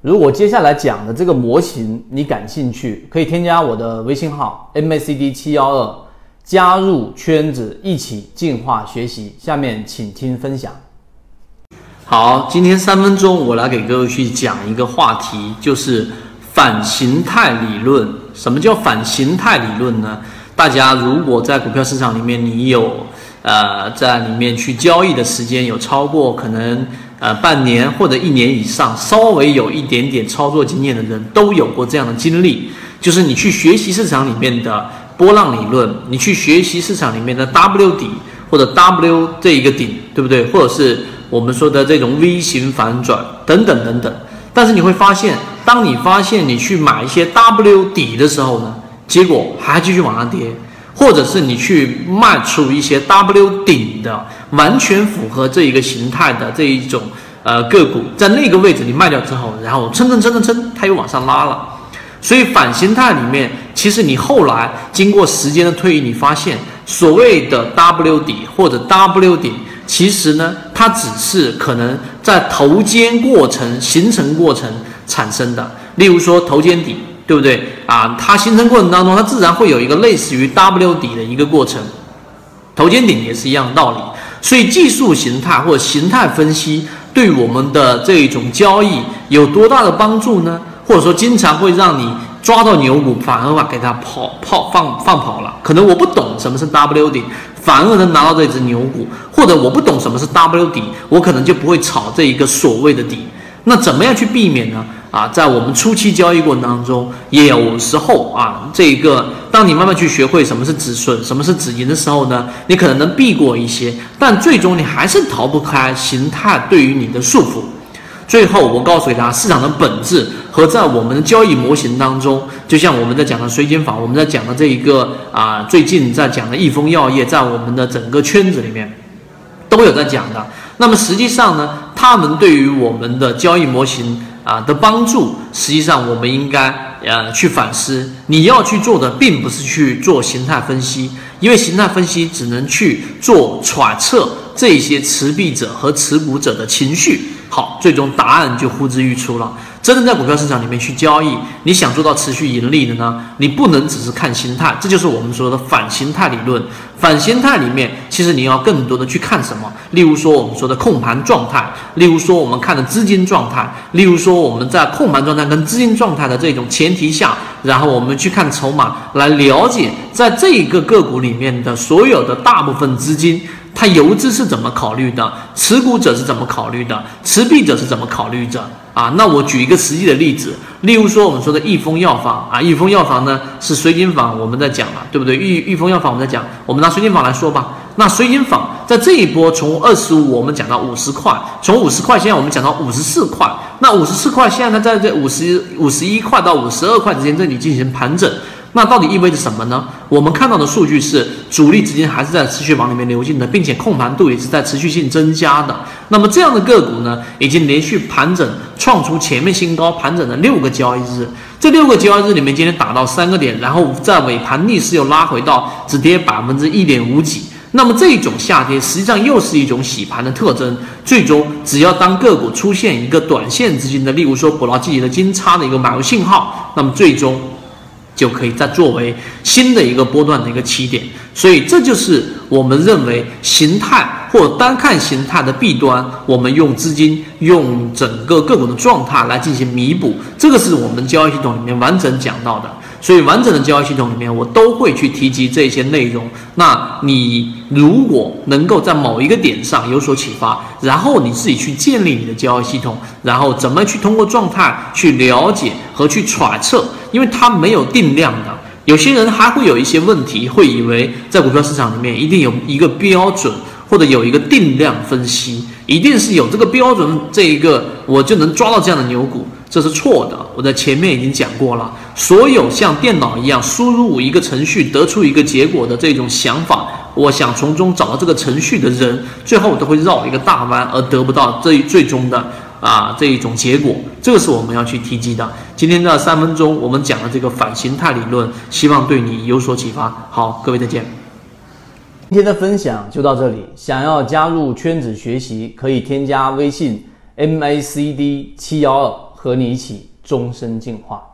如果接下来讲的这个模型你感兴趣，可以添加我的微信号 MACD 七幺二，加入圈子一起进化学习。下面请听分享。好，今天三分钟我来给各位去讲一个话题，就是反形态理论。什么叫反形态理论呢？大家如果在股票市场里面，你有呃在里面去交易的时间有超过可能呃半年或者一年以上，稍微有一点点操作经验的人都有过这样的经历，就是你去学习市场里面的波浪理论，你去学习市场里面的 W 底或者 W 这一个顶，对不对？或者是我们说的这种 V 型反转等等等等，但是你会发现，当你发现你去买一些 W 底的时候呢，结果还继续往上跌，或者是你去卖出一些 W 顶的，完全符合这一个形态的这一种呃个股，在那个位置你卖掉之后，然后蹭蹭蹭蹭蹭，它又往上拉了。所以反形态里面，其实你后来经过时间的推移，你发现所谓的 W 底或者 W 顶。其实呢，它只是可能在头肩过程形成过程产生的。例如说头肩底，对不对啊？它形成过程当中，它自然会有一个类似于 W 底的一个过程。头肩顶也是一样的道理。所以技术形态或者形态分析对我们的这种交易有多大的帮助呢？或者说经常会让你抓到牛股，反而把给它跑跑放放跑了。可能我不懂什么是 W 底。反而能拿到这只牛股，或者我不懂什么是 W 底，我可能就不会炒这一个所谓的底。那怎么样去避免呢？啊，在我们初期交易过程当中，也有时候啊，这个当你慢慢去学会什么是止损，什么是止盈的时候呢，你可能能避过一些，但最终你还是逃不开形态对于你的束缚。最后，我告诉大家，市场的本质和在我们的交易模型当中，就像我们在讲的水晶法，我们在讲的这一个啊，最近在讲的益丰药业，在我们的整个圈子里面都有在讲的。那么实际上呢，他们对于我们的交易模型啊的帮助，实际上我们应该呃去反思。你要去做的，并不是去做形态分析，因为形态分析只能去做揣测这些持币者和持股者的情绪。好，最终答案就呼之欲出了。真的在股票市场里面去交易，你想做到持续盈利的呢？你不能只是看心态，这就是我们说的反形态理论。反形态里面，其实你要更多的去看什么？例如说我们说的控盘状态，例如说我们看的资金状态，例如说我们在控盘状态跟资金状态的这种前提下，然后我们去看筹码，来了解在这一个个股里面的所有的大部分资金。它游资是怎么考虑的？持股者是怎么考虑的？持币者是怎么考虑的？啊，那我举一个实际的例子，例如说我们说的益丰药房啊，益丰药房呢是水井坊我们在讲了，对不对？益益丰药房我们在讲，我们拿水井坊来说吧。那水井坊在这一波从二十五我们讲到五十块，从五十块现在我们讲到五十四块，那五十四块现在它在这五十五十一块到五十二块之间这里进行盘整。那到底意味着什么呢？我们看到的数据是主力资金还是在持续往里面流进的，并且控盘度也是在持续性增加的。那么这样的个股呢，已经连续盘整创出前面新高，盘整了六个交易日。这六个交易日里面，今天打到三个点，然后在尾盘逆势又拉回到只跌百分之一点五几。那么这种下跌实际上又是一种洗盘的特征。最终，只要当个股出现一个短线资金的，例如说捕捞季节的金叉的一个买入信号，那么最终。就可以再作为新的一个波段的一个起点，所以这就是我们认为形态或单看形态的弊端，我们用资金用整个个股的状态来进行弥补，这个是我们交易系统里面完整讲到的。所以完整的交易系统里面，我都会去提及这些内容。那你如果能够在某一个点上有所启发，然后你自己去建立你的交易系统，然后怎么去通过状态去了解和去揣测，因为它没有定量的。有些人还会有一些问题，会以为在股票市场里面一定有一个标准，或者有一个定量分析，一定是有这个标准，这一个我就能抓到这样的牛股。这是错的，我在前面已经讲过了。所有像电脑一样输入一个程序得出一个结果的这种想法，我想从中找到这个程序的人，最后都会绕一个大弯，而得不到这最终的啊这一种结果。这个是我们要去提及的。今天的三分钟，我们讲的这个反形态理论，希望对你有所启发。好，各位再见。今天的分享就到这里。想要加入圈子学习，可以添加微信 MACD 七幺二。和你一起终身进化。